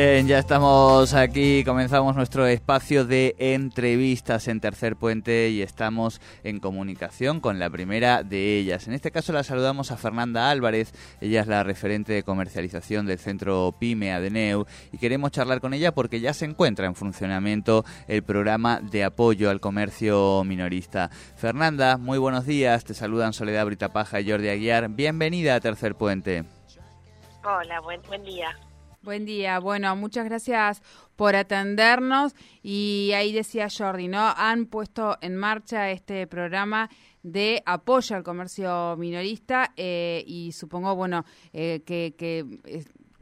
Bien, ya estamos aquí, comenzamos nuestro espacio de entrevistas en Tercer Puente y estamos en comunicación con la primera de ellas. En este caso la saludamos a Fernanda Álvarez, ella es la referente de comercialización del centro PYME Adeneu y queremos charlar con ella porque ya se encuentra en funcionamiento el programa de apoyo al comercio minorista. Fernanda, muy buenos días, te saludan Soledad Britapaja y Jordi Aguiar, bienvenida a Tercer Puente. Hola, buen, buen día. Buen día. Bueno, muchas gracias por atendernos. Y ahí decía Jordi, ¿no? Han puesto en marcha este programa de apoyo al comercio minorista eh, y supongo, bueno, eh, que, que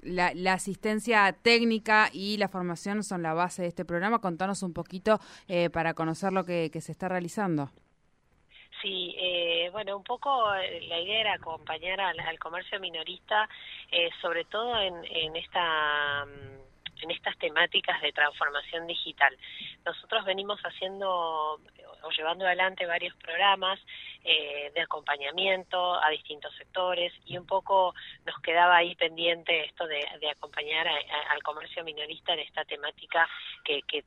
la, la, asistencia técnica y la formación son la base de este programa. Contanos un poquito eh, para conocer lo que se está realizando. Sí, eh, bueno, un poco la idea era acompañar al, al comercio minorista, eh, sobre todo en, en esta en estas temáticas de transformación digital. Nosotros venimos haciendo o llevando adelante varios programas eh, de acompañamiento a distintos sectores y un poco nos quedaba ahí pendiente esto de, de acompañar a, al comercio minorista en esta temática que, que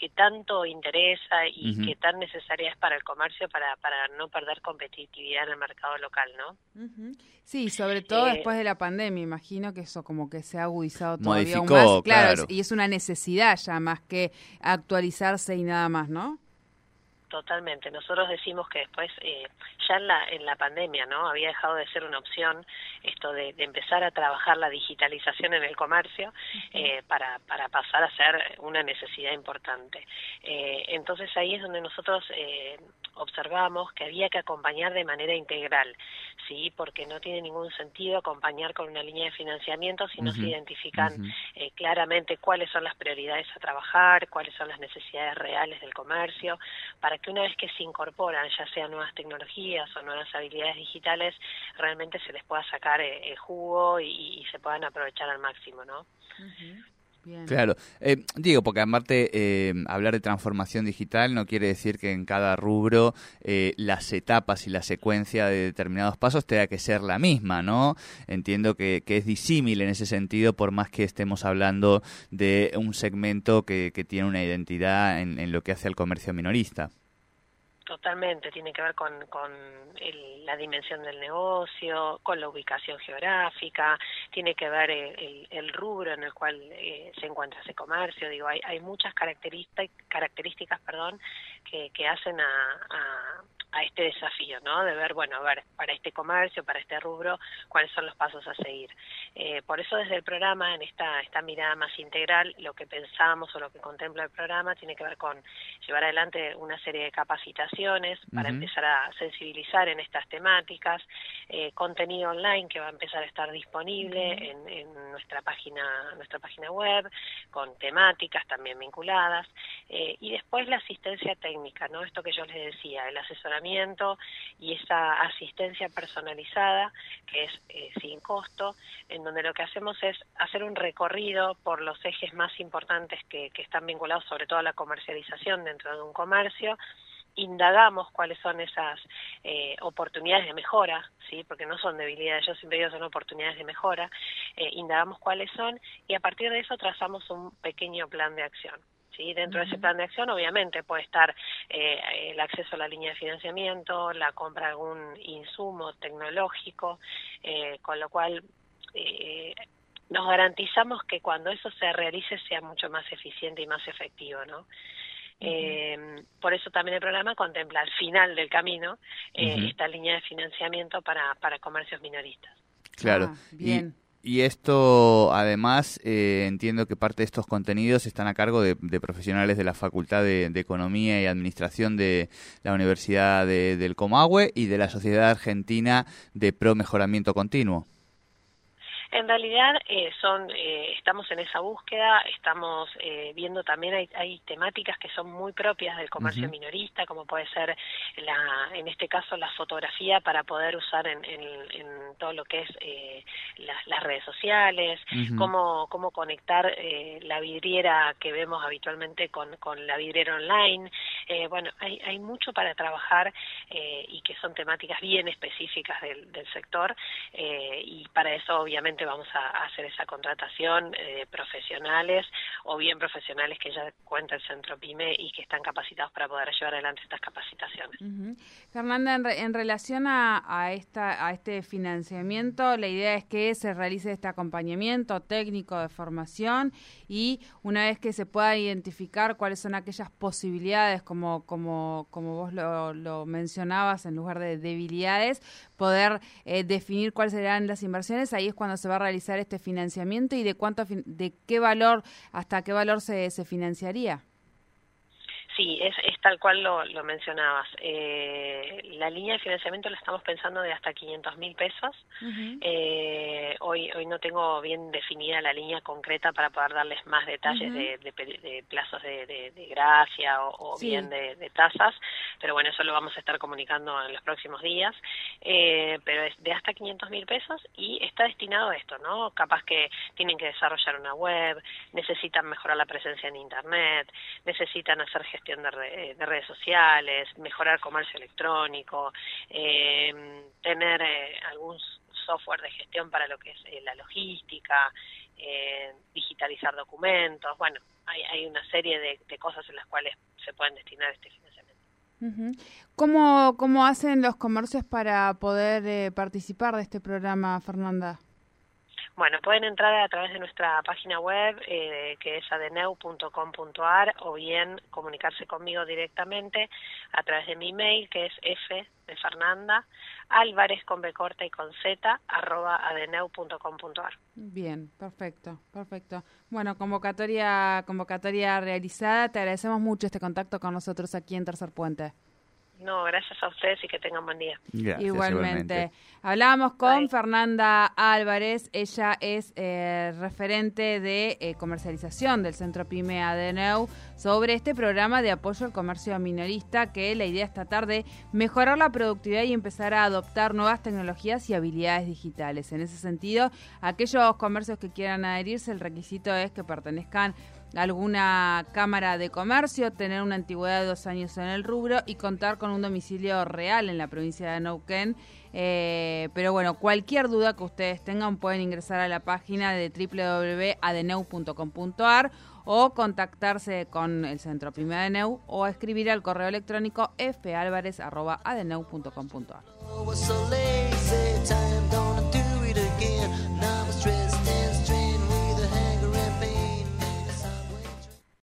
que tanto interesa y uh -huh. que tan necesaria es para el comercio para, para no perder competitividad en el mercado local, ¿no? Uh -huh. Sí, sobre todo eh, después de la pandemia, imagino que eso como que se ha agudizado todavía Modificó, aún más. Claro, claro, y es una necesidad ya más que actualizarse y nada más, ¿no? Totalmente. Nosotros decimos que después, eh, ya en la, en la pandemia, ¿no? Había dejado de ser una opción esto de, de empezar a trabajar la digitalización en el comercio eh, para, para pasar a ser una necesidad importante. Eh, entonces ahí es donde nosotros eh, observamos que había que acompañar de manera integral, ¿sí? Porque no tiene ningún sentido acompañar con una línea de financiamiento si no uh -huh. se identifican uh -huh. eh, claramente cuáles son las prioridades a trabajar, cuáles son las necesidades reales del comercio, para que una vez que se incorporan, ya sean nuevas tecnologías o nuevas habilidades digitales, realmente se les pueda sacar eh, el jugo y, y, se puedan aprovechar al máximo, ¿no? Uh -huh. Claro, eh, digo, porque aparte eh, hablar de transformación digital no quiere decir que en cada rubro eh, las etapas y la secuencia de determinados pasos tenga que ser la misma, ¿no? Entiendo que, que es disímil en ese sentido, por más que estemos hablando de un segmento que, que tiene una identidad en, en lo que hace al comercio minorista. Totalmente, tiene que ver con, con el, la dimensión del negocio, con la ubicación geográfica, tiene que ver el, el, rubro en el cual eh, se encuentra ese comercio. Digo, hay, hay muchas características, características perdón, que, que hacen a, a, a este desafío, ¿no? De ver, bueno, a ver, para este comercio, para este rubro, cuáles son los pasos a seguir. Eh, por eso desde el programa, en esta, esta mirada más integral, lo que pensamos o lo que contempla el programa tiene que ver con llevar adelante una serie de capacitaciones para uh -huh. empezar a sensibilizar en estas temáticas, eh, contenido online que va a empezar a estar disponible uh -huh. en, en, nuestra página, nuestra página web, con temáticas también vinculadas, eh, y después la asistencia técnica, ¿no? Esto que yo les decía, el asesoramiento y esa asistencia personalizada que es eh, sin costo, en donde lo que hacemos es hacer un recorrido por los ejes más importantes que, que están vinculados sobre todo a la comercialización dentro de un comercio, indagamos cuáles son esas eh, oportunidades de mejora, sí, porque no son debilidades, yo siempre digo son oportunidades de mejora, eh, indagamos cuáles son y a partir de eso trazamos un pequeño plan de acción. ¿Sí? Dentro uh -huh. de ese plan de acción, obviamente, puede estar eh, el acceso a la línea de financiamiento, la compra de algún insumo tecnológico, eh, con lo cual eh, nos garantizamos que cuando eso se realice sea mucho más eficiente y más efectivo, ¿no? Eh, por eso también el programa contempla al final del camino eh, uh -huh. esta línea de financiamiento para, para comercios minoristas. Claro. Ah, bien. Y y esto, además, eh, entiendo que parte de estos contenidos están a cargo de, profesionales de la Facultad de, de, Economía y Administración de la Universidad de, del Comahue y de la Sociedad Argentina de Pro Mejoramiento Continuo. En realidad eh, son eh, estamos en esa búsqueda, estamos eh, viendo también hay, hay, temáticas que son muy propias del comercio uh -huh. minorista, como puede ser la, en este caso la fotografía para poder usar en, en, todo lo que es eh, las redes sociales, cómo, cómo conectar eh, la vidriera que vemos habitualmente con, con la vidriera online. Eh, bueno, hay, hay mucho para trabajar y que son temáticas bien específicas del, del sector y para eso obviamente vamos a, hacer esa contratación de profesionales o bien profesionales que ya cuenta el Centro PYME y que están capacitados para poder llevar adelante estas capacitaciones. Fernanda, en, relación a, esta, a este financiamiento, la idea es que se realice este acompañamiento técnico de formación y una vez que se pueda identificar cuáles son aquellas posibilidades, como, como, como vos lo, mencionabas, en lugar de debilidades, poder eh, definir cuáles serán las inversiones, ahí es cuando se va a realizar este financiamiento y de cuánto, de qué valor, hasta qué valor se, se financiaría. Sí, es, es tal cual lo, lo mencionabas. Eh, la línea de financiamiento la estamos pensando de hasta 500 mil pesos. eh, hoy, hoy no tengo bien definida la línea concreta para poder darles más detalles de, de, plazos de, de, gracia o, bien de, tasas, pero bueno, eso lo vamos a estar comunicando en los próximos días. Eh, pero es de hasta 500 mil pesos y está destinado a esto, ¿no? Capaz que tienen que desarrollar una web, necesitan mejorar la presencia en Internet, necesitan hacer gestión de, redes sociales, mejorar comercio electrónico, eh, tener eh, algún software de gestión para lo que es eh, la logística, digitalizar documentos, bueno, hay, hay una serie de, cosas en las cuales se pueden destinar este financiamiento. ¿Cómo, ¿Cómo hacen los comercios para poder participar de este programa, Fernanda? Bueno, pueden entrar a través de nuestra página web, eh, que es adeneu.com.ar, o bien comunicarse conmigo directamente a través de mi email, que es f de Fernanda, álvarez con b corta y con z, arroba adeneu.com.ar. Bien, perfecto, perfecto. Bueno, convocatoria, convocatoria realizada. Te agradecemos mucho este contacto con nosotros aquí en Tercer Puente. No, gracias a ustedes y que tengan buen día. igualmente. Hablábamos con Fernanda Álvarez, ella es eh, referente de eh, comercialización del Centro PYME ADNEU sobre este programa de apoyo al comercio minorista que la idea esta tarde mejorar la productividad y empezar a adoptar nuevas tecnologías y habilidades digitales. En ese sentido, aquellos comercios que quieran adherirse, el requisito es que pertenezcan alguna cámara de comercio, tener una antigüedad de dos años en el rubro y contar con un domicilio real en la provincia de Neuquén. Eh, pero bueno, cualquier duda que ustedes tengan pueden ingresar a la página de www.adeneu.com.ar o contactarse con el Centro Pyme Adeneu o escribir al correo electrónico falvarez.adeneu.com.ar.